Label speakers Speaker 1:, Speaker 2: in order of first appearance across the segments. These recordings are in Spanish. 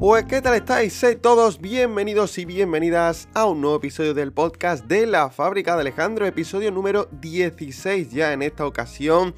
Speaker 1: Pues qué tal estáis, Sed todos bienvenidos y bienvenidas a un nuevo episodio del podcast de la fábrica de Alejandro, episodio número 16 ya en esta ocasión.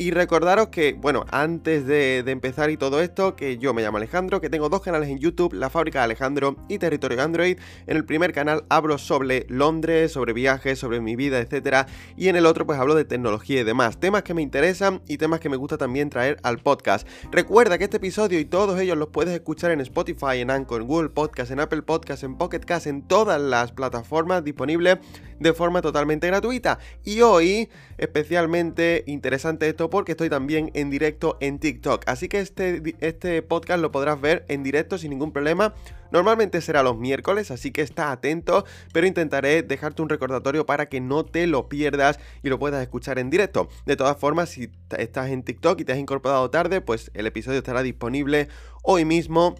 Speaker 1: Y recordaros que, bueno, antes de, empezar y todo esto, que yo me llamo Alejandro, que tengo dos canales en YouTube, La Fábrica de Alejandro y Territorio Android. En el primer canal hablo sobre Londres, sobre viajes, sobre mi vida, etc. Y en el otro pues hablo de tecnología y demás, temas que me interesan y temas que me gusta también traer al podcast. Recuerda que este episodio y todos ellos los puedes escuchar en Spotify, en Anchor, en Google Podcast, en Apple Podcast, en Pocket Cast, en todas las plataformas disponibles de forma totalmente gratuita. Y hoy, especialmente interesante esto porque estoy también en directo en TikTok. Así que este, este podcast lo podrás ver en directo sin ningún problema. Normalmente será los miércoles, así que está atento, pero intentaré dejarte un recordatorio para que no te lo pierdas y lo puedas escuchar en directo. De todas formas, si estás en TikTok y te has incorporado tarde, pues el episodio estará disponible hoy mismo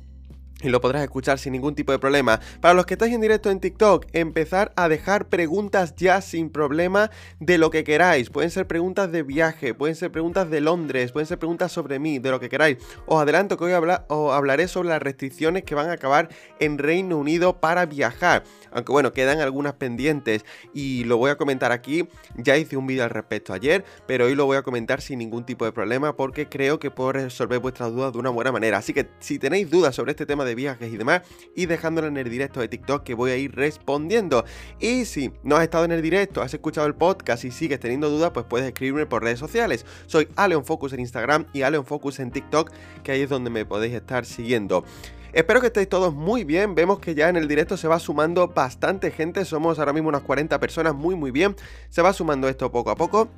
Speaker 1: y lo podrás escuchar sin ningún tipo de problema. Para los que estáis en directo en TikTok, empezar a dejar preguntas ya sin problema de lo que queráis. Pueden ser preguntas de viaje, pueden ser preguntas de Londres, pueden ser preguntas sobre mí, de lo que queráis. Os adelanto que hoy os hablaré sobre las restricciones que van a acabar en Reino Unido para viajar. Aunque bueno, quedan algunas pendientes y lo voy a comentar aquí. Ya hice un vídeo al respecto ayer, pero hoy lo voy a comentar sin ningún tipo de problema porque creo que puedo resolver vuestras dudas de una buena manera. Así que si tenéis dudas sobre este tema viajes y demás, y dejándolo en el directo de TikTok que voy a ir respondiendo. Y si no has estado en el directo, has escuchado el podcast y sigues teniendo dudas, pues puedes escribirme por redes sociales. Soy Aleon Focus en Instagram y Aleon Focus en TikTok, que ahí es donde me podéis estar siguiendo. Espero que estéis todos muy bien. Vemos que ya en el directo se va sumando bastante gente. Somos ahora mismo unas 40 personas, muy muy bien. Se va sumando esto poco a poco.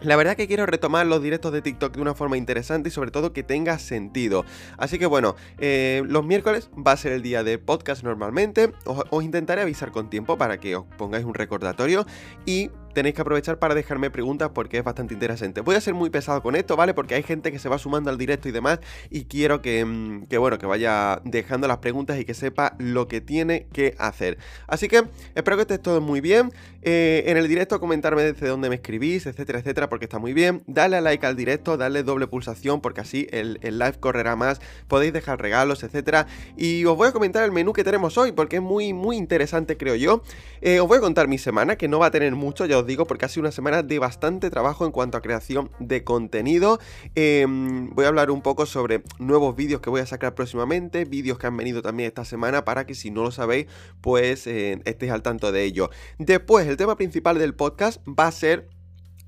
Speaker 1: La verdad que quiero retomar los directos de TikTok de una forma interesante y sobre todo que tenga sentido. Así que bueno, eh, los miércoles va a ser el día de podcast normalmente. os intentaré avisar con tiempo para que os pongáis un recordatorio y tenéis que aprovechar para dejarme preguntas porque es bastante interesante. Voy a ser muy pesado con esto, ¿vale? Porque hay gente que se va sumando al directo y demás y quiero que, mm, bueno, que vaya dejando las preguntas y que sepa lo que tiene que hacer. Así que espero que esté todo muy bien. Eh, en el directo comentarme desde dónde me escribís, etcétera, etcétera, porque está muy bien. Dale a like al directo, dale doble pulsación porque así el, live correrá más. Podéis dejar regalos, etcétera. Y os voy a comentar el menú que tenemos hoy porque es muy, muy interesante, creo yo. Eh, os voy a contar mi semana, que no va a tener mucho, ya os digo, porque ha sido una semana de bastante trabajo en cuanto a creación de contenido. Em, voy a hablar un poco sobre nuevos vídeos que voy a sacar próximamente, vídeos que han venido también esta semana para que si no lo sabéis, pues eh, estéis al tanto de ello. Después, el tema principal del podcast va a ser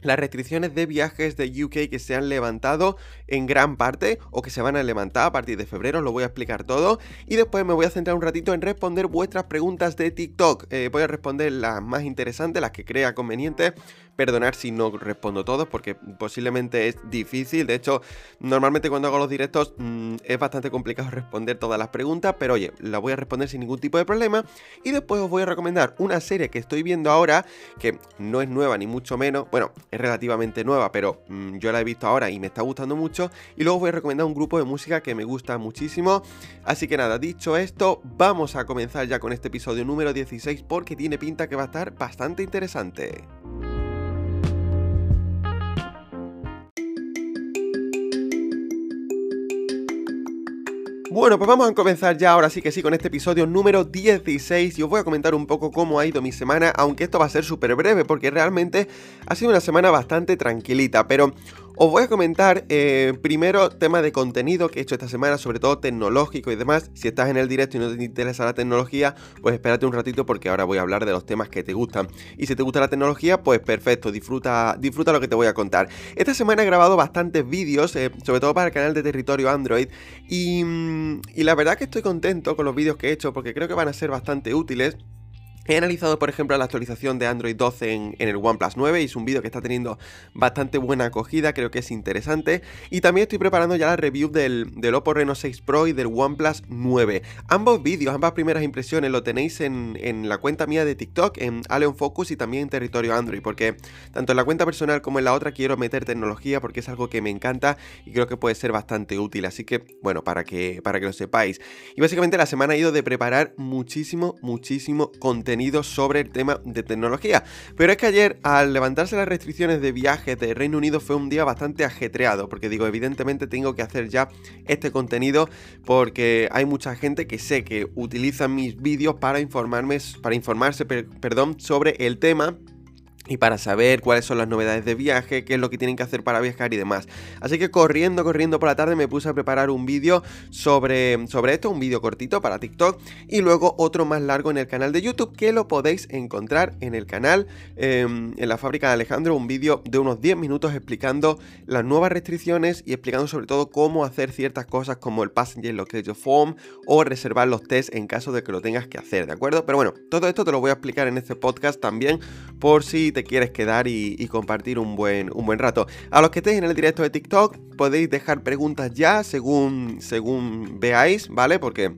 Speaker 1: las restricciones de viajes de UK que se han levantado en gran parte o que se van a levantar a partir de febrero, lo voy a explicar todo y después me voy a centrar un ratito en responder vuestras preguntas de TikTok. Eh, voy a responder las más interesantes, las que crea conveniente, perdonar si no respondo todos porque posiblemente es difícil. De hecho, normalmente cuando hago los directos mm, es bastante complicado responder todas las preguntas, pero oye, las voy a responder sin ningún tipo de problema. Y después os voy a recomendar una serie que estoy viendo ahora, que no es nueva ni mucho menos, bueno, es relativamente nueva, pero mm, yo la he visto ahora y me está gustando mucho. Y luego os voy a recomendar un grupo de música que me gusta muchísimo. Así que nada, dicho esto, vamos a comenzar ya con este episodio número 16 porque tiene pinta que va a estar bastante interesante. Bueno, pues vamos a comenzar ya ahora sí que sí con este episodio número 16 y os voy a comentar un poco cómo ha ido mi semana, aunque esto va a ser súper breve porque realmente ha sido una semana bastante tranquilita, pero os voy a comentar eh, primero tema de contenido que he hecho esta semana, sobre todo tecnológico y demás. Si estás en el directo y no te interesa la tecnología, pues espérate un ratito porque ahora voy a hablar de los temas que te gustan. Y si te gusta la tecnología, pues perfecto, disfruta, disfruta lo que te voy a contar. Esta semana he grabado bastantes vídeos, eh, sobre todo para el canal de Territorio Android, y, mm, y la verdad que estoy contento con los vídeos que he hecho porque creo que van a ser bastante útiles. He analizado, por ejemplo, la actualización de Android 12 en, el OnePlus 9 y es un vídeo que está teniendo bastante buena acogida, creo que es interesante. Y también estoy preparando ya la review del, Oppo Reno 6 Pro y del OnePlus 9. Ambos vídeos, ambas primeras impresiones lo tenéis en, la cuenta mía de TikTok, en Aleon Focus y también en territorio Android, porque tanto en la cuenta personal como en la otra quiero meter tecnología porque es algo que me encanta y creo que puede ser bastante útil. Así que, bueno, para que, para que lo sepáis. Y básicamente la semana ha ido de preparar muchísimo, muchísimo contenido sobre el tema de tecnología. Pero es que ayer, al levantarse las restricciones de viaje de Reino Unido, fue un día bastante ajetreado, porque digo, evidentemente tengo que hacer ya este contenido porque hay mucha gente que sé que utiliza mis vídeos para informarme, para informarse, perdón, sobre el tema y para saber cuáles son las novedades de viaje, qué es lo que tienen que hacer para viajar y demás. Así que corriendo, corriendo por la tarde me puse a preparar un vídeo sobre, sobre esto, un vídeo cortito para TikTok y luego otro más largo en el canal de YouTube que lo podéis encontrar en el canal, em, en la fábrica de Alejandro, un vídeo de unos 10 minutos explicando las nuevas restricciones y explicando sobre todo cómo hacer ciertas cosas como el Passenger Location Form o reservar los tests en caso de que lo tengas que hacer, ¿de acuerdo? Pero bueno, todo esto te lo voy a explicar en este podcast también por si te quieres quedar y, compartir un buen, un buen rato. A los que estéis en el directo de TikTok, podéis dejar preguntas ya según, según veáis, ¿vale? Porque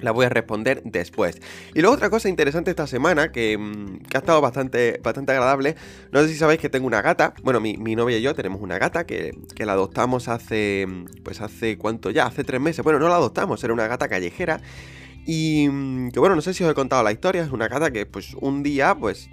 Speaker 1: la voy a responder después. Y luego otra cosa interesante esta semana, que, mm, ha estado bastante, bastante agradable, no sé si sabéis que tengo una gata, bueno, mi, novia y yo tenemos una gata que, que, la adoptamos hace, pues hace cuánto ya, hace tres meses, bueno, no la adoptamos, era una gata callejera y mm, que bueno, no sé si os he contado la historia, es una gata que pues un día pues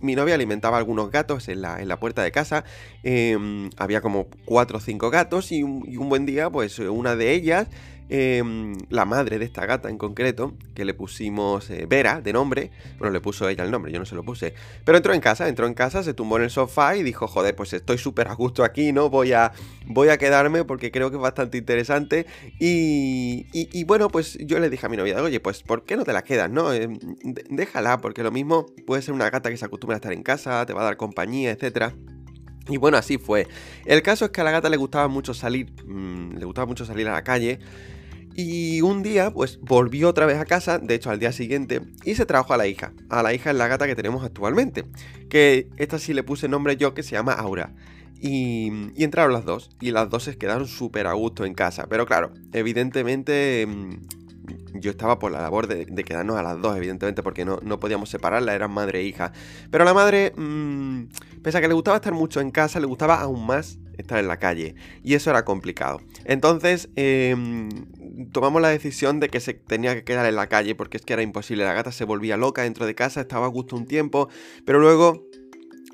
Speaker 1: mi novia alimentaba algunos gatos en la, en la puerta de casa, em, había como cuatro o cinco gatos y un buen día pues una de ellas Em, la madre de esta gata en concreto, que le pusimos eh, Vera de nombre, bueno, le puso ella el nombre, yo no se lo puse, pero entró en casa, entró en casa, se tumbó en el sofá y dijo, joder, pues estoy súper a gusto aquí, ¿no? Voy a, voy a quedarme porque creo que es bastante interesante y, y, bueno, pues yo le dije a mi novia, oye, pues ¿por qué no te la quedas, no? Em, déjala, porque lo mismo puede ser una gata que se acostumbra a estar en casa, te va a dar compañía, etcétera. Y bueno, así fue. El caso es que a la gata le gustaba mucho salir, mm, le gustaba mucho salir a la calle. Y un día, pues volvió otra vez a casa, de hecho al día siguiente, y se trajo a la hija. A la hija es la gata que tenemos actualmente. Que esta sí le puse nombre yo, que se llama Aura. Y, y entraron las dos, y las dos se quedaron súper a gusto en casa. Pero claro, evidentemente mm, yo estaba por la labor de, quedarnos a las dos, evidentemente, porque no, no, podíamos separarla, eran madre e hija. Pero la madre, mmm, pese a que le gustaba estar mucho en casa, le gustaba aún más estar en la calle. Y eso era complicado. Entonces, em, tomamos la decisión de que se tenía que quedar en la calle porque es que era imposible. La gata se volvía loca dentro de casa, estaba a gusto un tiempo, pero luego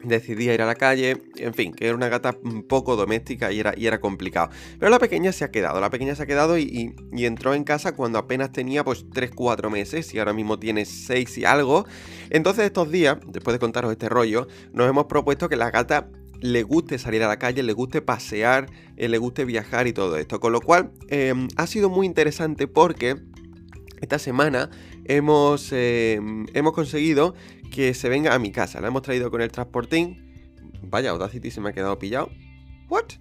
Speaker 1: decidía ir a la calle, en fin, que era una gata poco doméstica y era, y era complicado. Pero la pequeña se ha quedado, la pequeña se ha quedado y, entró en casa cuando apenas tenía pues 3-4 meses y ahora mismo tiene 6 y algo. Entonces estos días, después de contaros este rollo, nos hemos propuesto que la gata le guste salir a la calle, le guste pasear, eh, le guste viajar y todo esto. Con lo cual em, ha sido muy interesante porque esta semana hemos, em, hemos conseguido que se venga a mi casa. La hemos traído con el transportín. Vaya, Audacity se me ha quedado pillado. ¿What?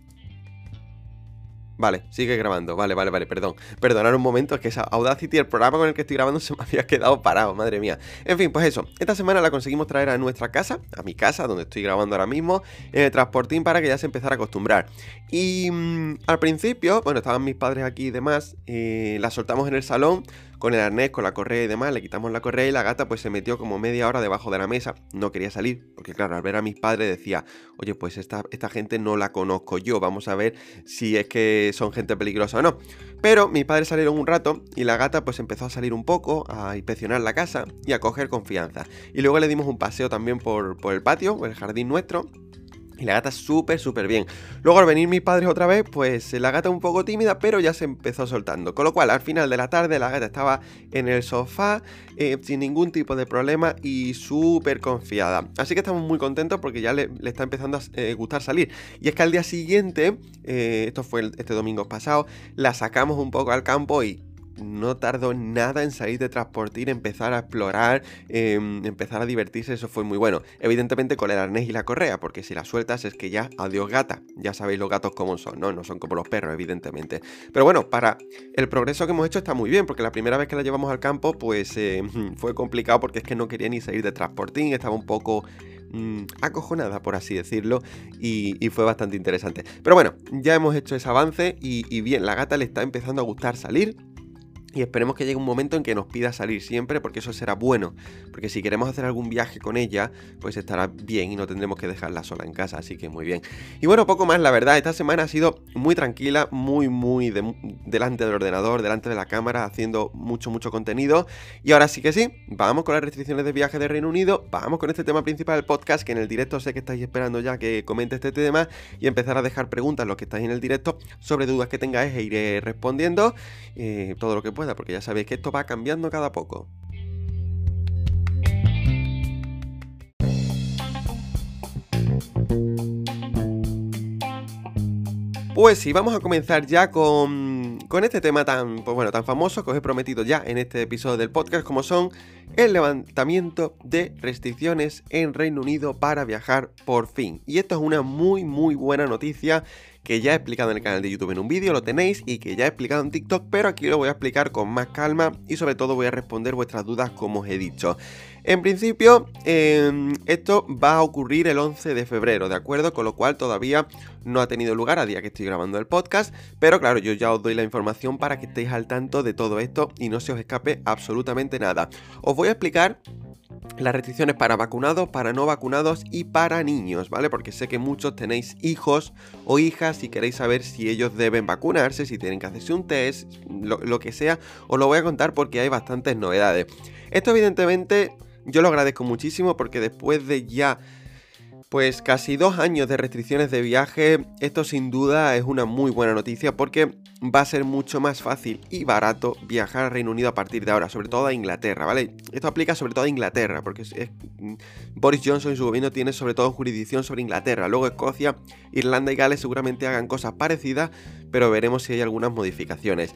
Speaker 1: Vale, sigue grabando. Vale, vale, vale, perdón. Perdonar un momento, es que esa Audacity, el programa con el que estoy grabando, se me había quedado parado, madre mía. En fin, pues eso. Esta semana la conseguimos traer a nuestra casa, a mi casa, donde estoy grabando ahora mismo, en el transportín para que ya se empezara a acostumbrar. Y mm, al principio, bueno, estaban mis padres aquí y demás, eh, la soltamos en el salón con el arnés, con la correa y demás, le quitamos la correa y la gata pues se metió como media hora debajo de la mesa, no quería salir, porque claro, al ver a mis padres decía, oye, pues esta, esta gente no la conozco yo, vamos a ver si es que son gente peligrosa o no. Pero mis padres salieron un rato y la gata pues empezó a salir un poco, a inspeccionar la casa y a coger confianza. Y luego le dimos un paseo también por, por el patio, el jardín nuestro, y la gata súper, súper bien. Luego al venir mis padres otra vez, pues la gata un poco tímida, pero ya se empezó soltando. Con lo cual, al final de la tarde, la gata estaba en el sofá, eh, sin ningún tipo de problema y súper confiada. Así que estamos muy contentos porque ya le, está empezando a eh, gustar salir. Y es que al día siguiente, eh, esto fue este domingo pasado, la sacamos un poco al campo y no tardó nada en salir de transportir, empezar a explorar, em, empezar a divertirse, eso fue muy bueno. Evidentemente con el arnés y la correa, porque si la sueltas es que ya, adiós gata, ya sabéis los gatos cómo son, ¿no? No son como los perros, evidentemente. Pero bueno, para el progreso que hemos hecho está muy bien, porque la primera vez que la llevamos al campo, pues em, fue complicado porque es que no quería ni salir de transportín, estaba un poco mm, acojonada, por así decirlo, y, fue bastante interesante. Pero bueno, ya hemos hecho ese avance y, y bien, la gata le está empezando a gustar salir. Y esperemos que llegue un momento en que nos pida salir siempre, porque eso será bueno. Porque si queremos hacer algún viaje con ella, pues estará bien y no tendremos que dejarla sola en casa. Así que muy bien. Y bueno, poco más, la verdad. Esta semana ha sido muy tranquila, muy, muy delante del ordenador, delante de la cámara, haciendo mucho, mucho contenido. Y ahora sí que sí, vamos con las restricciones de viaje de Reino Unido. Vamos con este tema principal del podcast, que en el directo sé que estáis esperando ya que comente este tema y empezar a dejar preguntas los que estáis en el directo sobre dudas que tengáis e iré respondiendo eh, todo lo que pueda porque ya sabéis que esto va cambiando cada poco. Pues sí, vamos a comenzar ya con, con este tema tan, pues bueno, tan famoso que os he prometido ya en este episodio del podcast, como son el levantamiento de restricciones en Reino Unido para viajar por fin. Y esto es una muy muy buena noticia que ya he explicado en el canal de YouTube en un vídeo, lo tenéis, y que ya he explicado en TikTok, pero aquí lo voy a explicar con más calma y sobre todo voy a responder vuestras dudas como os he dicho. En principio, em, esto va a ocurrir el 11 de febrero, ¿de acuerdo? Con lo cual todavía no ha tenido lugar a día que estoy grabando el podcast, pero claro, yo ya os doy la información para que estéis al tanto de todo esto y no se os escape absolutamente nada. Os voy a explicar las restricciones para vacunados, para no vacunados y para niños, ¿vale? Porque sé que muchos tenéis hijos o hijas y queréis saber si ellos deben vacunarse, si tienen que hacerse un test, lo, lo que sea, os lo voy a contar porque hay bastantes novedades. Esto evidentemente yo lo agradezco muchísimo porque después de ya pues casi dos años de restricciones de viaje, esto sin duda es una muy buena noticia porque va a ser mucho más fácil y barato viajar a Reino Unido a partir de ahora, sobre todo a Inglaterra, ¿vale? Esto aplica sobre todo a Inglaterra, porque mm, Boris Johnson y su gobierno tiene sobre todo jurisdicción sobre Inglaterra. Luego Escocia, Irlanda y Gales seguramente hagan cosas parecidas, pero veremos si hay algunas modificaciones.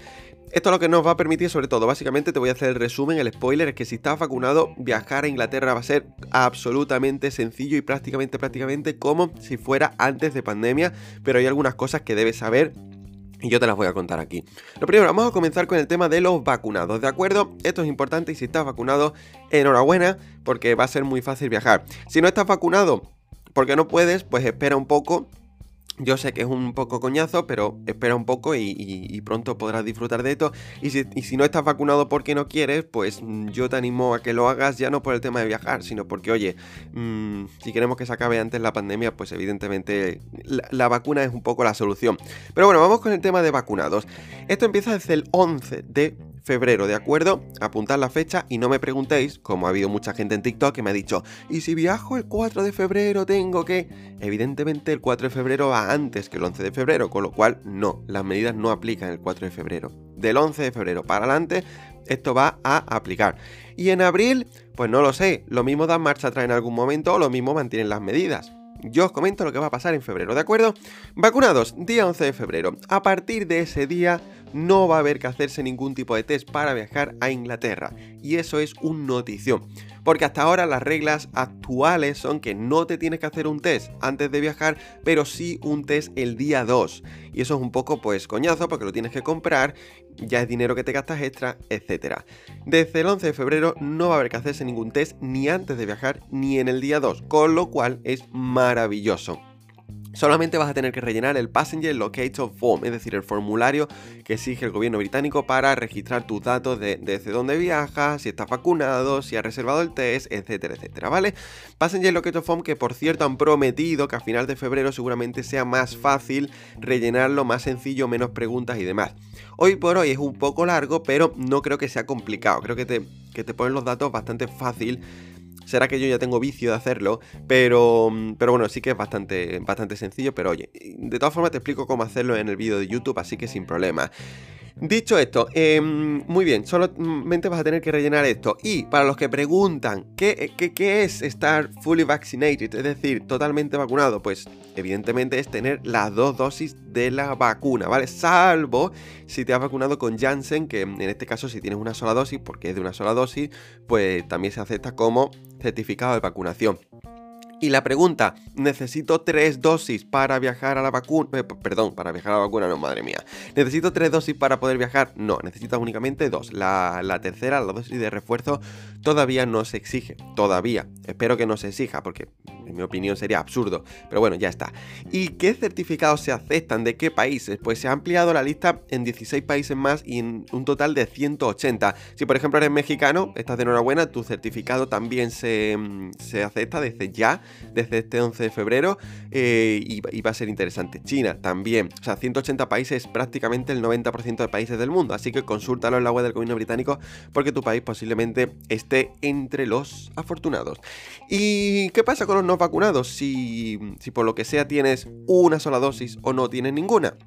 Speaker 1: Esto lo que nos va a permitir, sobre todo, básicamente te voy a hacer el resumen, el spoiler, es que si estás vacunado, viajar a Inglaterra va a ser absolutamente sencillo y prácticamente, prácticamente como si fuera antes de pandemia, pero hay algunas cosas que debes saber y yo te las voy a contar aquí. Lo primero, vamos a comenzar con el tema de los vacunados, ¿de acuerdo? Esto es importante y si estás vacunado, enhorabuena, porque va a ser muy fácil viajar. Si no estás vacunado, porque no puedes, pues espera un poco yo sé que es un poco coñazo, pero espera un poco y, pronto podrás disfrutar de esto. Y si, no estás vacunado porque no quieres, pues mm, yo te animo a que lo hagas ya no por el tema de viajar, sino porque, oye, mm, si queremos que se acabe antes la pandemia, pues evidentemente la, la, vacuna es un poco la solución. Pero bueno, vamos con el tema de vacunados. Esto empieza desde el 11 de febrero, ¿de acuerdo? Apuntad la fecha y no me preguntéis, como ha habido mucha gente en TikTok que me ha dicho, ¿y si viajo el 4 de febrero tengo que...? Evidentemente el 4 de febrero va antes que el 11 de febrero, con lo cual no, las medidas no aplican el 4 de febrero. Del 11 de febrero para adelante, esto va a aplicar. Y en abril, pues no lo sé, lo mismo dan marcha atrás en algún momento o lo mismo mantienen las medidas. Yo os comento lo que va a pasar en febrero, ¿de acuerdo? Vacunados, día 11 de febrero. A partir de ese día no va a haber que hacerse ningún tipo de test para viajar a Inglaterra. Y eso es un notición. Porque hasta ahora las reglas actuales son que no te tienes que hacer un test antes de viajar, pero sí un test el día 2. Y eso es un poco pues coñazo porque lo tienes que comprar, ya es dinero que te gastas extra, etc. Desde el 11 de febrero no va a haber que hacerse ningún test ni antes de viajar ni en el día 2, con lo cual es maravilloso. Solamente vas a tener que rellenar el Passenger Locator Form, es decir, el formulario que exige el gobierno británico para registrar tus datos de desde dónde viajas, si estás vacunado, si has reservado el test, etcétera, etcétera, ¿vale? Passenger Locator Form que por cierto han prometido que a final de febrero seguramente sea más fácil rellenarlo, más sencillo, menos preguntas y demás. Hoy por hoy es un poco largo, pero no creo que sea complicado, creo que te, que te ponen los datos bastante fácil Será que yo ya tengo vicio de hacerlo, pero, pero bueno, sí que es bastante, bastante sencillo, pero oye, de todas formas te explico cómo hacerlo en el vídeo de YouTube, así que sin problema. Dicho esto, em, muy bien, solamente vas a tener que rellenar esto. Y para los que preguntan, ¿qué, ¿qué, es estar fully vaccinated? Es decir, totalmente vacunado. Pues evidentemente es tener las dos dosis de la vacuna, ¿vale? Salvo si te has vacunado con Janssen, que en este caso si tienes una sola dosis, porque es de una sola dosis, pues también se acepta como certificado de vacunación. Y la pregunta, ¿necesito tres dosis para viajar a la vacuna? Eh, perdón, para viajar a la vacuna, no, madre mía. ¿Necesito tres dosis para poder viajar? No, necesitas únicamente dos. La, la, tercera, la dosis de refuerzo, todavía no se exige. Todavía. Espero que no se exija, porque en mi opinión sería absurdo, pero bueno, ya está. ¿Y qué certificados se aceptan de qué países? Pues se ha ampliado la lista en 16 países más y en un total de 180. Si por ejemplo eres mexicano, estás de enhorabuena, tu certificado también se, mm, acepta desde ya, desde este 11 de febrero, eh, y, y, va a ser interesante. China también, o sea, 180 países, prácticamente el 90% de países del mundo, así que consúltalo en la web del gobierno británico porque tu país posiblemente esté entre los afortunados. ¿Y qué pasa con los vacunados? Si, si por lo que sea tienes una sola dosis o no tienes ninguna.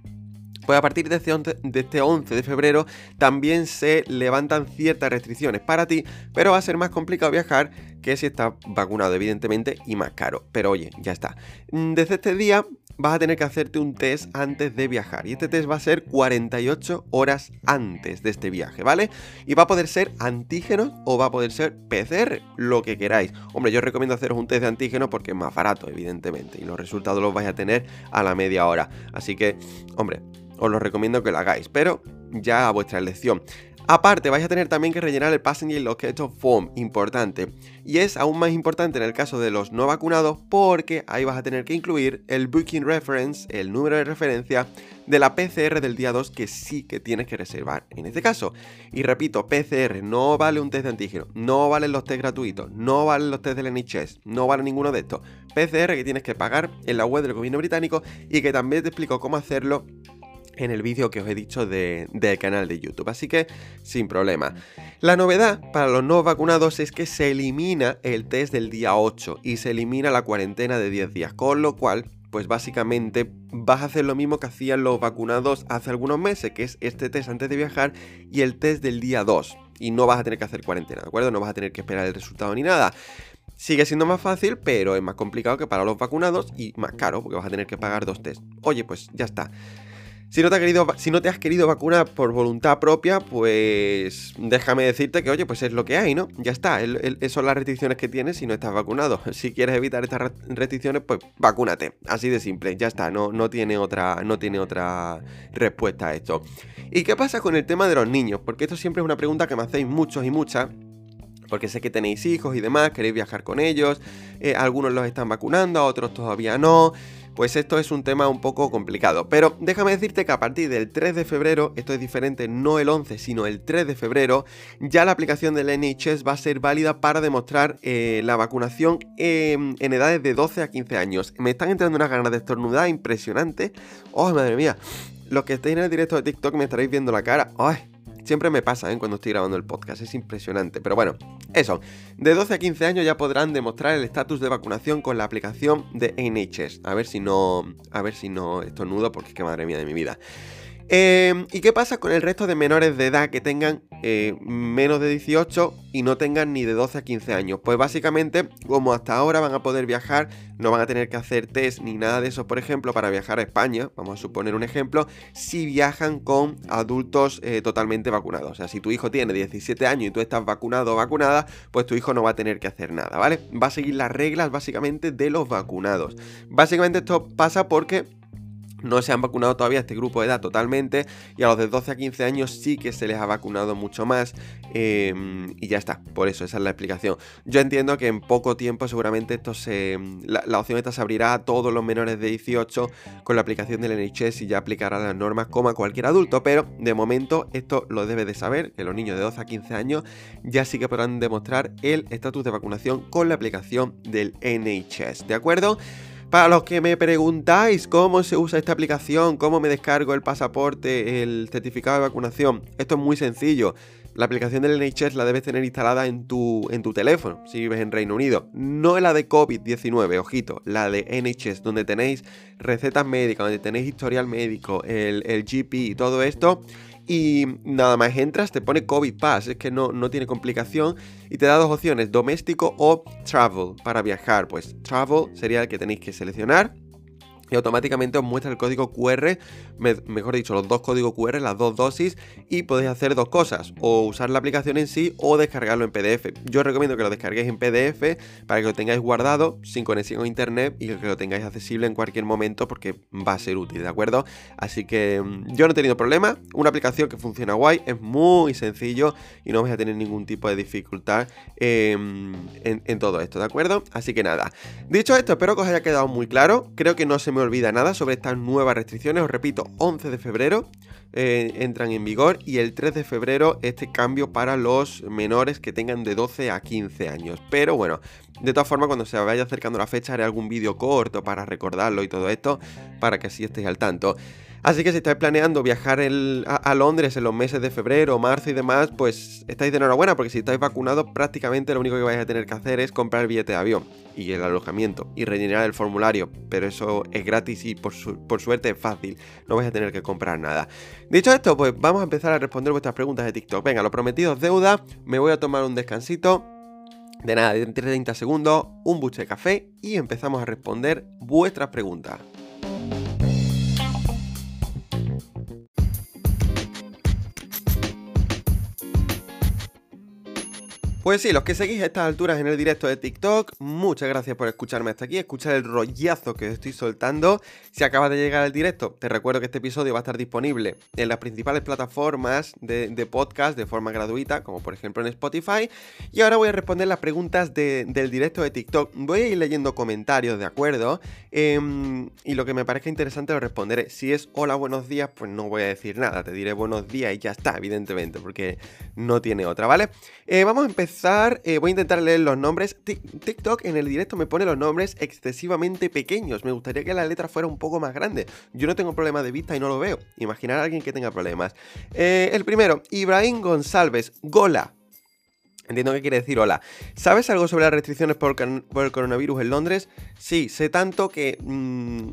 Speaker 1: Pues a partir de este, 11, de este 11 de febrero también se levantan ciertas restricciones para ti, pero va a ser más complicado viajar que si estás vacunado, evidentemente, y más caro. Pero oye, ya está. Desde este día vas a tener que hacerte un test antes de viajar. Y este test va a ser 48 horas antes de este viaje, ¿vale? Y va a poder ser antígenos o va a poder ser PCR, lo que queráis. Hombre, yo recomiendo haceros un test de antígenos porque es más barato, evidentemente. Y los resultados los vais a tener a la media hora. Así que, hombre, os lo recomiendo que lo hagáis. Pero ya a vuestra elección. Aparte, vais a tener también que rellenar el Passenger Locator Form, importante. Y es aún más importante en el caso de los no vacunados porque ahí vas a tener que incluir el Booking Reference, el número de referencia de la PCR del día 2 que sí que tienes que reservar en este caso. Y repito, PCR no vale un test de antígeno, no valen los test gratuitos, no valen los test del NHS, no vale ninguno de estos. PCR que tienes que pagar en la web del gobierno británico y que también te explico cómo hacerlo en el vídeo que os he dicho del canal de YouTube, así que sin problema. La novedad para los no vacunados es que se elimina el test del día 8 y se elimina la cuarentena de 10 días, con lo cual, pues básicamente vas a hacer lo mismo que hacían los vacunados hace algunos meses, que es este test antes de viajar y el test del día 2. Y no vas a tener que hacer cuarentena, ¿de acuerdo? No vas a tener que esperar el resultado ni nada. Sigue siendo más fácil, pero es más complicado que para los vacunados y más caro, porque vas a tener que pagar dos test. Oye, pues ya está. Si no, te has querido vacunar por voluntad propia, pues déjame decirte que, oye, pues es lo que hay, ¿no? Ya está, esas son las restricciones que tienes si no estás vacunado. Si quieres evitar estas restricciones, pues vacúnate. Así de simple, ya está, no, no, tiene, otra, no tiene otra respuesta a esto. ¿Y qué pasa con el tema de los niños? Porque esto siempre es una pregunta que me hacéis muchos y muchas porque sé que tenéis hijos y demás, queréis viajar con ellos, eh, algunos los están vacunando, otros todavía no pues esto es un tema un poco complicado. Pero déjame decirte que a partir del 3 de febrero, esto es diferente, no el 11, sino el 3 de febrero, ya la aplicación del NHS va a ser válida para demostrar eh, la vacunación en edades de 12 a 15 años. Me están entrando unas ganas de estornudar impresionantes. ¡Oh, madre mía! Los que estéis en el directo de TikTok me estaréis viendo la cara. ¡Ay! Siempre me pasa ¿eh? cuando estoy grabando el podcast, es impresionante. Pero bueno, eso. De 12 a 15 años ya podrán demostrar el estatus de vacunación con la aplicación de NHS. A ver si no. A ver si no estornudo, porque es que madre mía de mi vida. Em, ¿Y qué pasa con el resto de menores de edad que tengan eh, menos de 18 y no tengan ni de 12 a 15 años? Pues básicamente, como hasta ahora van a poder viajar, no van a tener que hacer test ni nada de eso, por ejemplo, para viajar a España, vamos a suponer un ejemplo, si viajan con adultos eh, totalmente vacunados. O sea, si tu hijo tiene 17 años y tú estás vacunado o vacunada, pues tu hijo no va a tener que hacer nada, ¿vale? Va a seguir las reglas básicamente de los vacunados. Básicamente esto pasa porque no se han vacunado todavía este grupo de edad totalmente y a los de 12 a 15 años sí que se les ha vacunado mucho más em, y ya está, por eso esa es la explicación. Yo entiendo que en poco tiempo seguramente esto se, la, opción esta se abrirá a todos los menores de 18 con la aplicación del NHS y ya aplicará las normas como a cualquier adulto, pero de momento esto lo debe de saber, que los niños de 12 a 15 años ya sí que podrán demostrar el estatus de vacunación con la aplicación del NHS, ¿de acuerdo? Para los que me preguntáis cómo se usa esta aplicación, cómo me descargo el pasaporte, el certificado de vacunación, esto es muy sencillo. La aplicación del NHS la debes tener instalada en tu, en tu teléfono si vives en Reino Unido. No la de COVID-19, ojito, la de NHS, donde tenéis recetas médicas, donde tenéis historial médico, el, el GP y todo esto y nada más entras, te pone COVID Pass, es que no, no tiene complicación y te da dos opciones, doméstico o travel para viajar. Pues travel sería el que tenéis que seleccionar y automáticamente os muestra el código QR, mejor dicho, los dos códigos QR, las dos dosis, y podéis hacer dos cosas, o usar la aplicación en sí o descargarlo en PDF. Yo os recomiendo que lo descarguéis en PDF para que lo tengáis guardado sin conexión a internet y que lo tengáis accesible en cualquier momento porque va a ser útil, ¿de acuerdo? Así que mm, yo no he tenido problema, una aplicación que funciona guay, es muy sencillo y no vais a tener ningún tipo de dificultad em, en, en todo esto, ¿de acuerdo? Así que nada, dicho esto, espero que os haya quedado muy claro, creo que no se me olvida nada sobre estas nuevas restricciones. Os repito, 11 de febrero eh, entran en vigor y el 3 de febrero este cambio para los menores que tengan de 12 a 15 años. Pero bueno, de todas formas, cuando se vaya acercando la fecha, haré algún vídeo corto para recordarlo y todo esto, para que así estéis al tanto. Así que si estáis planeando viajar a, Londres en los meses de febrero, marzo y demás, pues estáis de enhorabuena, porque si estáis vacunados, prácticamente lo único que vais a tener que hacer es comprar el billete de avión y el alojamiento y rellenar el formulario. Pero eso es gratis y por, por suerte es fácil, no vais a tener que comprar nada. Dicho esto, pues vamos a empezar a responder vuestras preguntas de TikTok. Venga, lo prometido es deuda, me voy a tomar un descansito. De nada, de 30 segundos, un buche de café y empezamos a responder vuestras preguntas. Pues sí, los que seguís a estas alturas en el directo de TikTok, muchas gracias por escucharme hasta aquí, escuchar el rollazo que estoy soltando. Si acabas de llegar al directo, te recuerdo que este episodio va a estar disponible en las principales plataformas de, podcast de forma gratuita, como por ejemplo en Spotify. Y ahora voy a responder las preguntas del directo de TikTok. Voy a ir leyendo comentarios, ¿de acuerdo? Em, y lo que me parezca interesante lo responderé. Si es hola, buenos días, pues no voy a decir nada, te diré buenos días y ya está, evidentemente, porque no tiene otra, ¿vale? Eh, vamos a empezar eh, voy a intentar leer los nombres. TikTok en el directo me pone los nombres excesivamente pequeños. Me gustaría que la letra fuera un poco más grande. Yo no tengo problema de vista y no lo veo. Imaginar a alguien que tenga problemas. Eh, el primero, Ibrahim González, Gola. Entiendo que quiere decir hola. ¿Sabes algo sobre las restricciones por, el coronavirus en Londres? Sí, sé tanto que mm,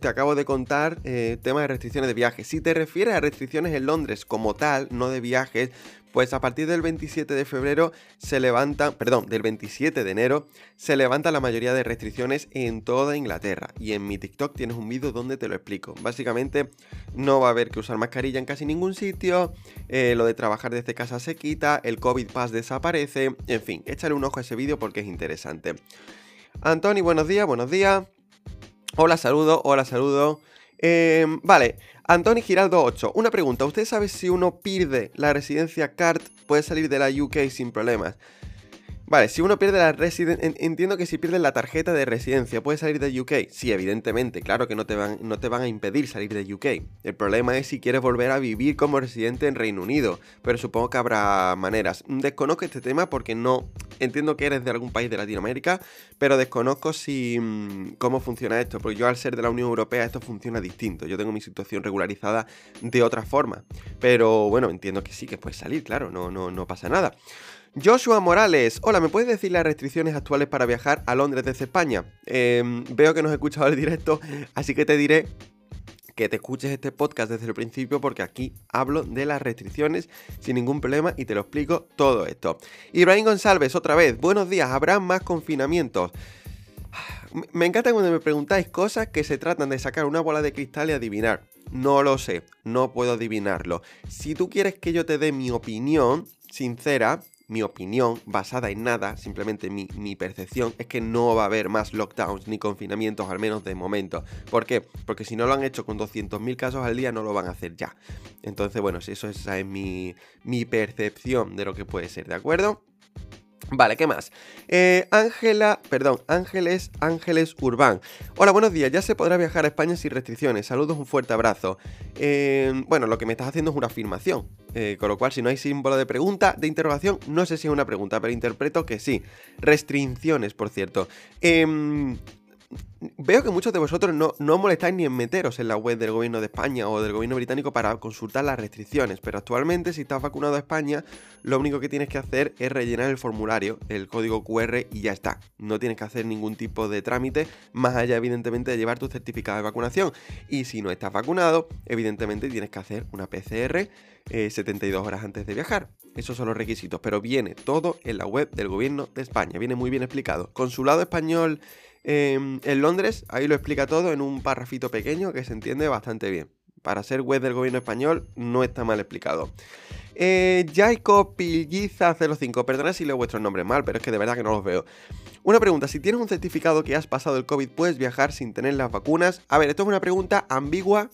Speaker 1: te acabo de contar eh, temas de restricciones de viajes. Si te refieres a restricciones en Londres como tal, no de viajes, pues a partir del 27 de febrero se levanta, perdón, del 27 de enero se levanta la mayoría de restricciones en toda Inglaterra. Y en mi TikTok tienes un vídeo donde te lo explico. Básicamente no va a haber que usar mascarilla en casi ningún sitio, eh, lo de trabajar desde casa se quita, el COVID Pass desaparece, en fin, échale un ojo a ese vídeo porque es interesante. Antoni, buenos días, buenos días. Hola, saludo, hola, saludo. Em, vale, Antoni Giraldo 8. Una pregunta, ¿usted sabe si uno pierde la residencia CART puede salir de la UK sin problemas? Vale, si uno pierde la residencia... Entiendo que si pierdes la tarjeta de residencia, ¿puedes salir de UK? Sí, evidentemente, claro que no te, van, no te van a impedir salir de UK. El problema es si quieres volver a vivir como residente en Reino Unido, pero supongo que habrá maneras. Desconozco este tema porque no... Entiendo que eres de algún país de Latinoamérica, pero desconozco si... Mm, cómo funciona esto, porque yo al ser de la Unión Europea esto funciona distinto. Yo tengo mi situación regularizada de otra forma. Pero bueno, entiendo que sí, que puedes salir, claro, no, no, no pasa nada. Joshua Morales, hola, ¿me puedes decir las restricciones actuales para viajar a Londres desde España? Em, veo que no has escuchado el directo, así que te diré que te escuches este podcast desde el principio porque aquí hablo de las restricciones sin ningún problema y te lo explico todo esto. Ibrahim González, otra vez, buenos días, ¿habrá más confinamientos? Me encanta cuando me preguntáis cosas que se tratan de sacar una bola de cristal y adivinar. No lo sé, no puedo adivinarlo. Si tú quieres que yo te dé mi opinión sincera, mi opinión, basada en nada, simplemente mi, percepción, es que no va a haber más lockdowns ni confinamientos, al menos de momento. ¿Por qué? Porque si no lo han hecho con 200.000 casos al día, no lo van a hacer ya. Entonces, bueno, eso esa es mi, mi percepción de lo que puede ser, ¿de acuerdo? Vale, ¿qué más? Eh, Ángela, perdón, Ángeles, Ángeles Urbán. Hola, buenos días. Ya se podrá viajar a España sin restricciones. Saludos, un fuerte abrazo. Eh, bueno, lo que me estás haciendo es una afirmación. Eh, con lo cual, si no hay símbolo de pregunta, de interrogación, no sé si es una pregunta, pero interpreto que sí. Restricciones, por cierto. Veo que muchos de vosotros no, no molestáis ni en meteros en la web del gobierno de España o del gobierno británico para consultar las restricciones, pero actualmente si estás vacunado a España, lo único que tienes que hacer es rellenar el formulario, el código QR y ya está. No tienes que hacer ningún tipo de trámite, más allá evidentemente de llevar tu certificado de vacunación. Y si no estás vacunado, evidentemente tienes que hacer una PCR 72 eh, horas antes de viajar. Esos son los requisitos, pero viene todo en la web del gobierno de España, viene muy bien explicado. Consulado español em, en Londres, ahí lo explica todo en un parrafito pequeño que se entiende bastante bien. Para ser web del gobierno español no está mal explicado. Eh, Jacob Pilliza 05, perdonad si leo vuestros nombres mal, pero es que de verdad que no los veo. Una pregunta, si tienes un certificado que has pasado el COVID, ¿puedes viajar sin tener las vacunas? A ver, esto es una pregunta ambigua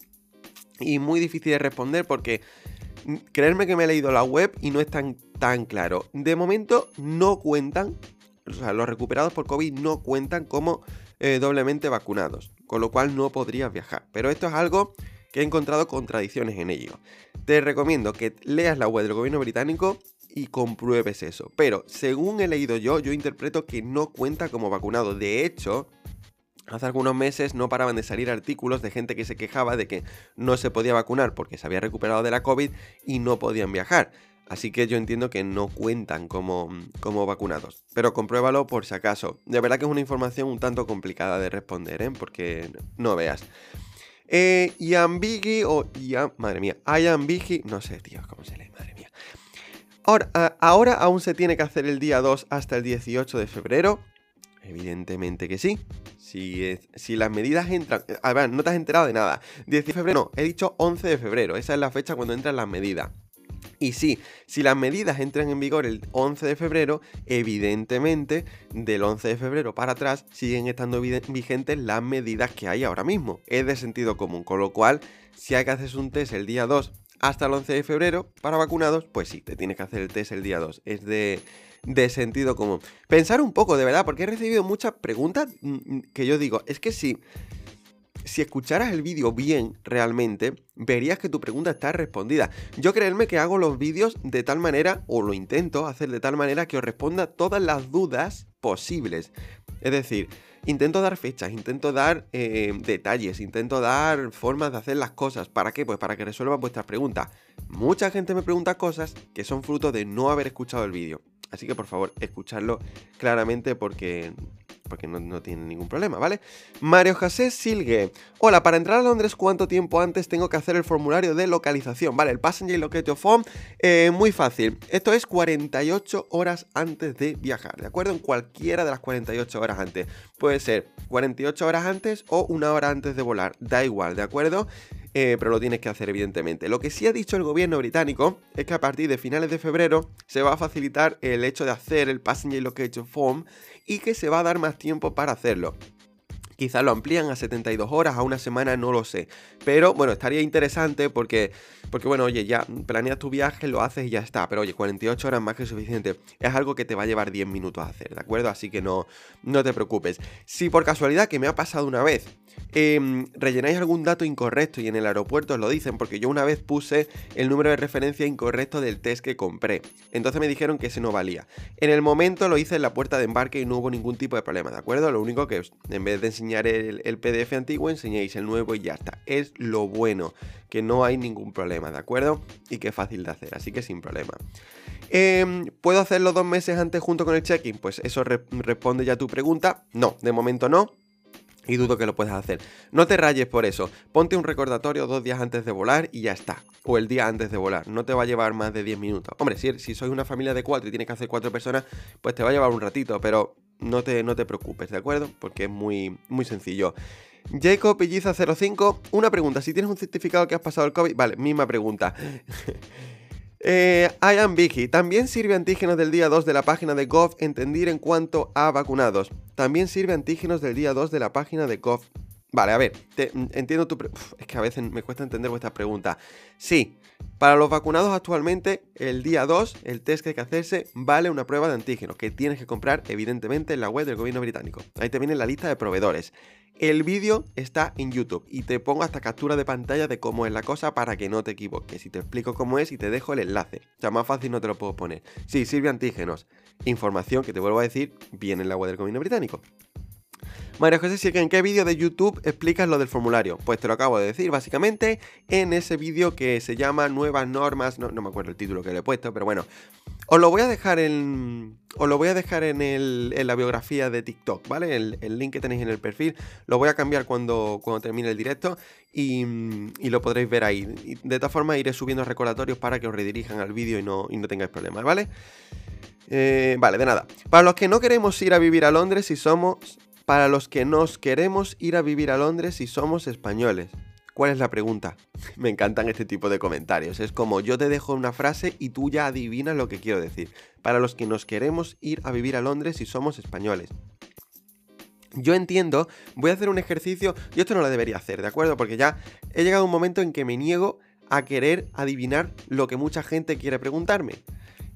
Speaker 1: y muy difícil de responder porque mm, creerme que me he leído la web y no es tan, tan claro. De momento no cuentan, o sea, los recuperados por COVID no cuentan como eh, doblemente vacunados, con lo cual no podrías viajar. Pero esto es algo que he encontrado contradicciones en ello. Te recomiendo que leas la web del gobierno británico y compruebes eso. Pero según he leído yo, yo interpreto que no cuenta como vacunado. De hecho, Hace algunos meses no paraban de salir artículos de gente que se quejaba de que no se podía vacunar porque se había recuperado de la COVID y no podían viajar. Así que yo entiendo que no cuentan como, como vacunados. Pero compruébalo por si acaso. De verdad que es una información un tanto complicada de responder, ¿eh? Porque no veas. Eh, Yambigi o... Madre mía. No sé, tío, cómo se lee, madre mía. Ahora, ahora aún se tiene que hacer el día 2 hasta el 18 de febrero. Evidentemente que sí. Si, si las medidas entran... A ver, no te has enterado de nada. 10 de febrero, no, he dicho 11 de febrero. Esa es la fecha cuando entran las medidas. Y sí, si las medidas entran en vigor el 11 de febrero, evidentemente del 11 de febrero para atrás siguen estando vigentes las medidas que hay ahora mismo. Es de sentido común, con lo cual si hay que hacer un test el día 2 hasta el 11 de febrero para vacunados, pues sí, te tienes que hacer el test el día 2. Es de, sentido común. Pensar un poco, de verdad, porque he recibido muchas preguntas mm, mm, que yo digo, es que si si escucharas el vídeo bien realmente, verías que tu pregunta está respondida. Yo creerme que hago los vídeos de tal manera, o lo intento hacer de tal manera que os responda todas las dudas posibles. Es decir, intento dar fechas, intento dar eh, detalles, intento dar formas de hacer las cosas. ¿Para qué? Pues para que resuelva vuestras preguntas. Mucha gente me pregunta cosas que son fruto de no haber escuchado el vídeo. Así que por favor, escuchadlo claramente porque porque no, tiene ningún problema, ¿vale? Mario José Silgue. Hola, para entrar a Londres, ¿cuánto tiempo antes tengo que hacer el formulario de localización? Vale, el Passenger Location Form, eh, muy fácil. Esto es 48 horas antes de viajar, ¿de acuerdo? En cualquiera de las 48 horas antes. Puede ser 48 horas antes o una hora antes de volar, da igual, ¿de acuerdo? Eh, pero lo tienes que hacer evidentemente. Lo que sí ha dicho el gobierno británico es que a partir de finales de febrero se va a facilitar el hecho de hacer el Passenger Location Form y que se va a dar más tiempo para hacerlo. Quizás lo amplían a 72 horas, a una semana, no lo sé. Pero bueno, estaría interesante porque, porque bueno, oye, ya planeas tu viaje, lo haces y ya está. Pero oye, 48 horas más que suficiente. Es algo que te va a llevar 10 minutos a hacer, ¿de acuerdo? Así que no, no te preocupes. Si por casualidad, que me ha pasado una vez, Em, rellenáis algún dato incorrecto y en el aeropuerto os lo dicen, porque yo una vez puse el número de referencia incorrecto del test que compré. Entonces me dijeron que ese no valía. En el momento lo hice en la puerta de embarque y no hubo ningún tipo de problema, ¿de acuerdo? Lo único que en vez de enseñar el, PDF antiguo, enseñéis el nuevo y ya está. Es lo bueno, que no hay ningún problema, ¿de acuerdo? Y que es fácil de hacer, así que sin problema. Em, ¿Puedo hacerlo dos meses antes junto con el check-in? Pues eso responde ya a tu pregunta. No, de momento no y dudo que lo puedas hacer. No te rayes por eso, ponte un recordatorio dos días antes de volar y ya está. O el día antes de volar, no te va a llevar más de 10 minutos. Hombre, si, si sois una familia de cuatro y tienes que hacer cuatro personas, pues te va a llevar un ratito, pero no te, no te preocupes, ¿de acuerdo? Porque es muy, muy sencillo. Jacob Pilliza05, una pregunta, si tienes un certificado que has pasado el COVID, vale, misma pregunta. Eh, I am Vicky. También sirve antígenos del día 2 de la página de Gov Entender en cuanto a vacunados. También sirve antígenos del día 2 de la página de Gov. Vale, a ver, mm, entiendo tu... es que a veces me cuesta entender vuestra pregunta. Sí, para los vacunados actualmente, el día 2, el test que hay que hacerse vale una prueba de antígenos que tienes que comprar evidentemente en la web del gobierno británico. Ahí te viene la lista de proveedores. El vídeo está en YouTube y te pongo hasta captura de pantalla de cómo es la cosa para que no te equivoques. Y te explico cómo es y te dejo el enlace. O sea, más fácil no te lo puedo poner. Sí, sirve antígenos. Información que te vuelvo a decir, viene en la web del gobierno británico. María José, ¿en qué vídeo de YouTube explicas lo del formulario? Pues te lo acabo de decir, básicamente, en ese vídeo que se llama Nuevas Normas, no, me acuerdo el título que le he puesto, pero bueno, os lo voy a dejar en. Os lo voy a dejar en la biografía de TikTok, ¿vale? El, link que tenéis en el perfil. Lo voy a cambiar cuando, cuando termine el directo y, lo podréis ver ahí. de esta forma iré subiendo recordatorios para que os redirijan al vídeo y no, y no tengáis problemas, ¿vale? Eh, vale, de nada. Para los que no queremos ir a vivir a Londres, si somos para los que nos queremos ir a vivir a Londres y somos españoles. ¿Cuál es la pregunta? Me encantan este tipo de comentarios. Es como yo te dejo una frase y tú ya adivinas lo que quiero decir. Para los que nos queremos ir a vivir a Londres y somos españoles. Yo entiendo, voy a hacer un ejercicio, yo esto no lo debería hacer, ¿de acuerdo? Porque ya he llegado a un momento en que me niego a querer adivinar lo que mucha gente quiere preguntarme.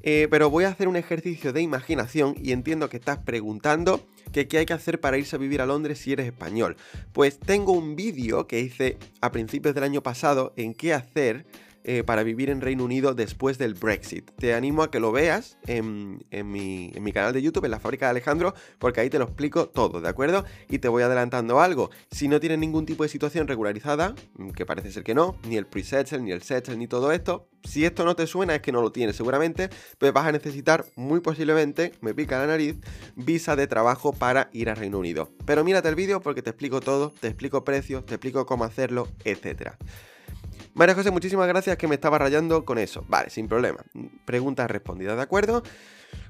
Speaker 1: Eh, pero voy a hacer un ejercicio de imaginación y entiendo que estás preguntando qué hay que hacer para irse a vivir a Londres si eres español. Pues tengo un vídeo que hice a principios del año pasado en qué hacer eh, para vivir en Reino Unido después del Brexit. Te animo a que lo veas en, mi, canal de YouTube, en la fábrica de Alejandro, porque ahí te lo explico todo, ¿de acuerdo? Y te voy adelantando algo. Si no tienes ningún tipo de situación regularizada, mm, que parece ser que no, ni el pre-settle, ni el settle, ni todo esto, si esto no te suena es que no lo tienes seguramente, pues vas a necesitar muy posiblemente, me pica la nariz, visa de trabajo para ir a Reino Unido. Pero mírate el vídeo porque te explico todo, te explico precios, te explico cómo hacerlo, etcétera. María José, muchísimas gracias que me estaba rayando con eso. Vale, sin problema. Preguntas respondidas, ¿de acuerdo?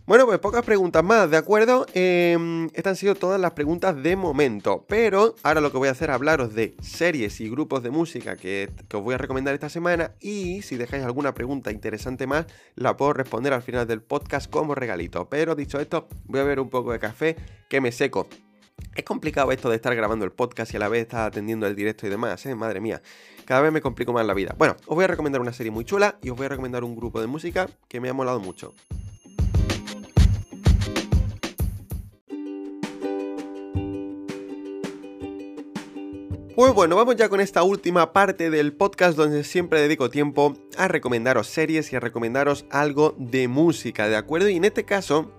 Speaker 1: Bueno, pues pocas preguntas más, ¿de acuerdo? Eh, estas han sido todas las preguntas de momento, pero ahora lo que voy a hacer es hablaros de series y grupos de música que, os voy a recomendar esta semana y si dejáis alguna pregunta interesante más, la puedo responder al final del podcast como regalito. Pero dicho esto, voy a beber un poco de café que me seco. Es complicado esto de estar grabando el podcast y a la vez estar atendiendo el directo y demás, ¿eh? Madre mía. Cada vez me complico más la vida. Bueno, os voy a recomendar una serie muy chula y os voy a recomendar un grupo de música que me ha molado mucho. Pues bueno, vamos ya con esta última parte del podcast donde siempre dedico tiempo a recomendaros series y a recomendaros algo de música, ¿de acuerdo? Y en este caso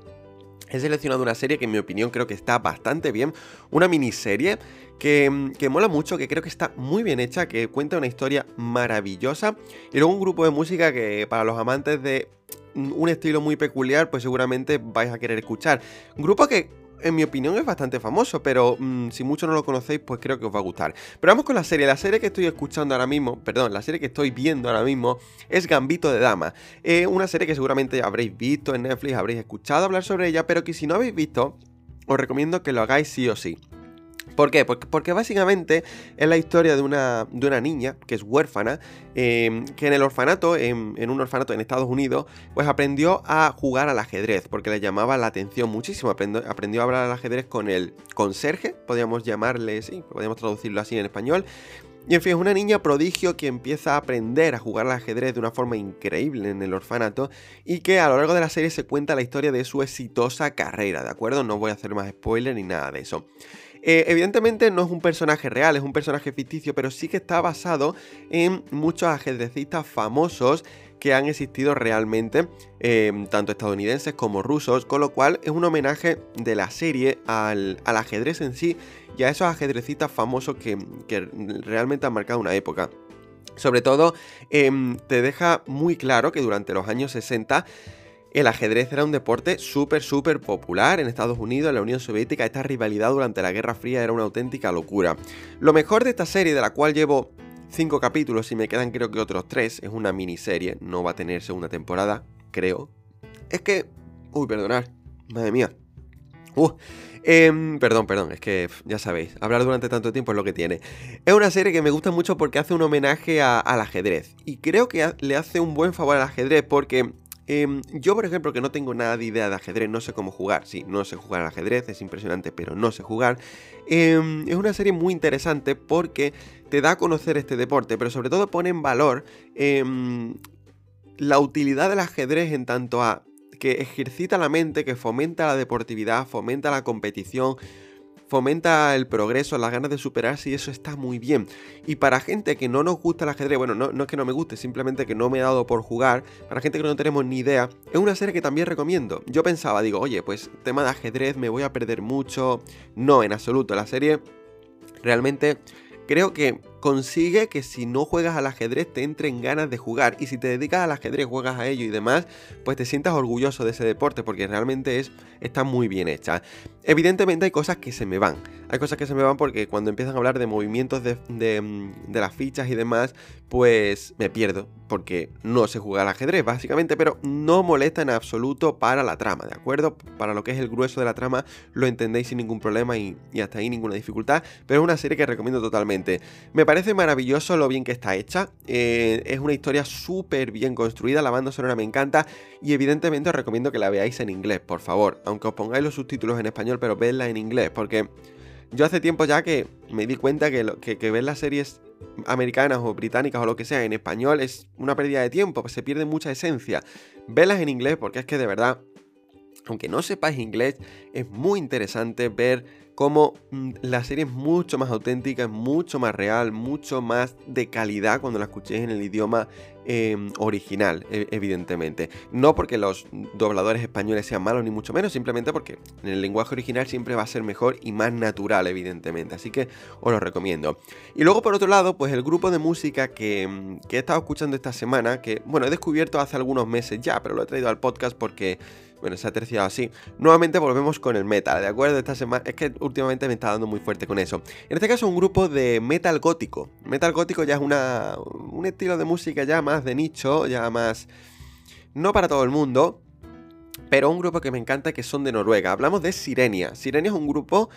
Speaker 1: he seleccionado una serie que en mi opinión creo que está bastante bien, una miniserie que, que, mola mucho, que creo que está muy bien hecha, que cuenta una historia maravillosa y luego un grupo de música que para los amantes de un estilo muy peculiar pues seguramente vais a querer escuchar. Un grupo que en mi opinión es bastante famoso, pero mm, si mucho no lo conocéis, pues creo que os va a gustar. Pero vamos con la serie. La serie que estoy escuchando ahora mismo, perdón, la serie que estoy viendo ahora mismo es Gambito de Dama. Es una serie que seguramente habréis visto en Netflix, habréis escuchado hablar sobre ella, pero que si no habéis visto, os recomiendo que lo hagáis sí o sí. ¿Por qué? Porque, básicamente es la historia de una, de una niña que es huérfana, em, que en el orfanato, en, un orfanato en Estados Unidos, pues aprendió a jugar al ajedrez, porque le llamaba la atención muchísimo. Aprendió, aprendió a hablar al ajedrez con el conserje, podríamos llamarle, sí, podríamos traducirlo así en español. Y en fin, es una niña prodigio que empieza a aprender a jugar al ajedrez de una forma increíble en el orfanato y que a lo largo de la serie se cuenta la historia de su exitosa carrera, ¿de acuerdo? No voy a hacer más spoiler ni nada de eso. Eh, evidentemente no es un personaje real, es un personaje ficticio, pero sí que está basado en muchos ajedrecistas famosos que han existido realmente, em, tanto estadounidenses como rusos, con lo cual es un homenaje de la serie al, ajedrez en sí y a esos ajedrecistas famosos que, realmente han marcado una época. Sobre todo, em, te deja muy claro que durante los años 60 el ajedrez era un deporte súper, súper popular en Estados Unidos, en la Unión Soviética. Esta rivalidad durante la Guerra Fría era una auténtica locura. Lo mejor de esta serie, de la cual llevo 5 capítulos y me quedan creo que otros 3, es una miniserie, no va a tener segunda temporada, creo. Es que... Uy, perdonad, madre mía. Uh, em, perdón, perdón, es que ya sabéis, hablar durante tanto tiempo es lo que tiene. Es una serie que me gusta mucho porque hace un homenaje al ajedrez. Y creo que le hace un buen favor al ajedrez porque Em, yo, por ejemplo, que no tengo nada de idea de ajedrez, no sé cómo jugar. Sí, no sé jugar al ajedrez, es impresionante, pero no sé jugar. Em, es una serie muy interesante porque te da a conocer este deporte, pero sobre todo pone en valor em, la utilidad del ajedrez en tanto a que ejercita la mente, que fomenta la deportividad, fomenta la competición, fomenta el progreso, las ganas de superarse y eso está muy bien. Y para gente que no nos gusta el ajedrez, bueno, no, no es que no me guste, simplemente que no me he dado por jugar, para gente que no tenemos ni idea, es una serie que también recomiendo. Yo pensaba, digo, oye, pues tema de ajedrez me voy a perder mucho. No, en absoluto, la serie realmente creo que consigue que si no juegas al ajedrez te entren ganas de jugar. Y si te dedicas al ajedrez, juegas a ello y demás, pues te sientas orgulloso de ese deporte porque realmente es, está muy bien hecha. Evidentemente hay cosas que se me van. Hay cosas que se me van porque cuando empiezan a hablar de movimientos de, de, de las fichas y demás, pues me pierdo porque no sé jugar al ajedrez básicamente, pero no molesta en absoluto para la trama, ¿de acuerdo? Para lo que es el grueso de la trama lo entendéis sin ningún problema y, y hasta ahí ninguna dificultad, pero es una serie que recomiendo totalmente. Me parece maravilloso lo bien que está hecha, eh, es una historia súper bien construida, la banda sonora me encanta y evidentemente os recomiendo que la veáis en inglés, por favor, aunque os pongáis los subtítulos en español, pero vedla en inglés, porque yo hace tiempo ya que me di cuenta que, que, ver las series americanas o británicas o lo que sea en español es una pérdida de tiempo, se pierde mucha esencia. Velas en inglés porque es que de verdad, aunque no sepáis inglés, es muy interesante ver cómo mm, la serie es mucho más auténtica, es mucho más real, mucho más de calidad cuando la escuchéis en el idioma eh, original, e evidentemente. No porque los dobladores españoles sean malos, ni mucho menos, simplemente porque en el lenguaje original siempre va a ser mejor y más natural, evidentemente. Así que os lo recomiendo. Y luego, por otro lado, pues el grupo de música que, mm, que he estado escuchando esta semana, que, bueno, he descubierto hace algunos meses ya, pero lo he traído al podcast porque bueno, se ha terciado así. Nuevamente volvemos con el metal, ¿de acuerdo? Esta semana es que últimamente me está dando muy fuerte con eso. En este caso un grupo de metal gótico. Metal gótico ya es una, un estilo de música ya más de nicho, ya más... No para todo el mundo, pero un grupo que me encanta que son de Noruega. Hablamos de Sirenia. Sirenia es un grupo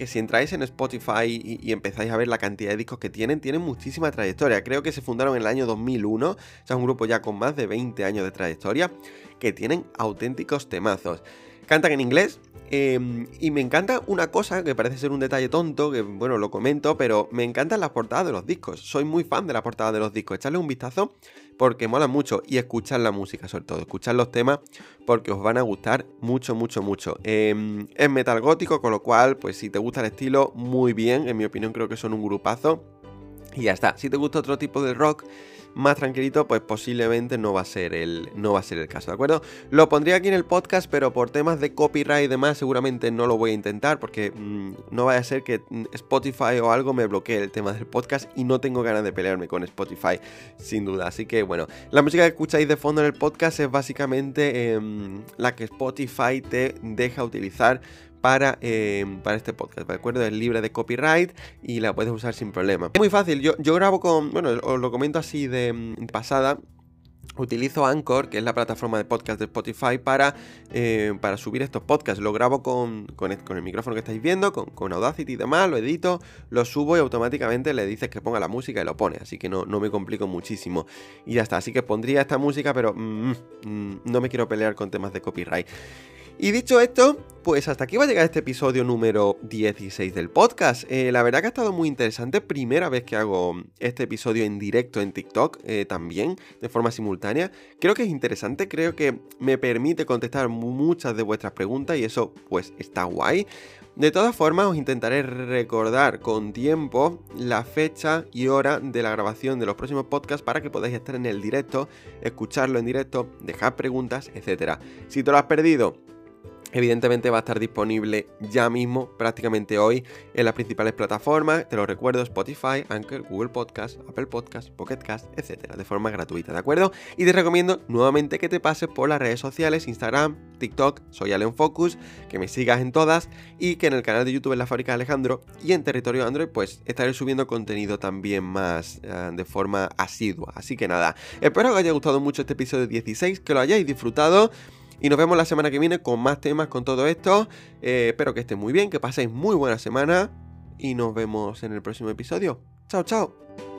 Speaker 1: que si entráis en Spotify y, y, empezáis a ver la cantidad de discos que tienen, tienen muchísima trayectoria. Creo que se fundaron en el año 2001, o sea, un grupo ya con más de 20 años de trayectoria, que tienen auténticos temazos. Cantan en inglés, eh, y me encanta una cosa que parece ser un detalle tonto, que bueno, lo comento, pero me encantan las portadas de los discos. Soy muy fan de la portada de los discos. Echarle un vistazo porque mola mucho y escuchar la música sobre todo. Escuchar los temas porque os van a gustar mucho, mucho, mucho. Eh, es metal gótico, con lo cual, pues si te gusta el estilo, muy bien. En mi opinión creo que son un grupazo. Y ya está. Si te gusta otro tipo de rock más tranquilito, pues posiblemente no va a ser el, no va a ser el caso, ¿de acuerdo? Lo pondría aquí en el podcast, pero por temas de copyright y demás, seguramente no lo voy a intentar, porque mmm, no vaya a ser que Spotify o algo me bloquee el tema del podcast y no tengo ganas de pelearme con Spotify, sin duda. Así que bueno, la música que escucháis de fondo en el podcast es básicamente eh, la que Spotify te deja utilizar para, eh, para este podcast, ¿de acuerdo? Es libre de copyright y la puedes usar sin problema. Es muy fácil, yo, yo grabo con, bueno, os lo comento así de, de pasada, Utilizo Anchor, que es la plataforma de podcast de Spotify, para, eh, para subir estos podcasts. Lo grabo con, con, el, micrófono que estáis viendo, con, con, Audacity y demás, lo edito, lo subo y automáticamente le dices que ponga la música y lo pone. Así que no, no me complico muchísimo. Y ya está, así que pondría esta música, pero mm, mm, no me quiero pelear con temas de copyright. Y dicho esto, pues hasta aquí va a llegar este episodio número 16 del podcast. Eh, la verdad que ha estado muy interesante. Primera vez que hago este episodio en directo en TikTok eh, también, de forma simultánea. Creo que es interesante, creo que me permite contestar muchas de vuestras preguntas y eso pues está guay. De todas formas, os intentaré recordar con tiempo la fecha y hora de la grabación de los próximos podcasts para que podáis estar en el directo, escucharlo en directo, dejar preguntas, etc. Si te lo has perdido, Evidentemente va a estar disponible ya mismo, prácticamente hoy, en las principales plataformas. Te lo recuerdo, Spotify, Anchor, Google Podcast, Apple Podcast, Pocket Cast, etcétera, de forma gratuita, ¿de acuerdo? Y te recomiendo nuevamente que te pases por las redes sociales, Instagram, TikTok, soy Aleon Focus, que me sigas en todas y que en el canal de YouTube en la fábrica Alejandro y en territorio Android, pues estaré subiendo contenido también más uh, de forma asidua. Así que nada, espero que os haya gustado mucho este episodio 16, que lo hayáis disfrutado. Y nos vemos la semana que viene con más temas, con todo esto. Eh, espero que estén muy bien, que paséis muy buena semana. Y nos vemos en el próximo episodio. Chao, chao.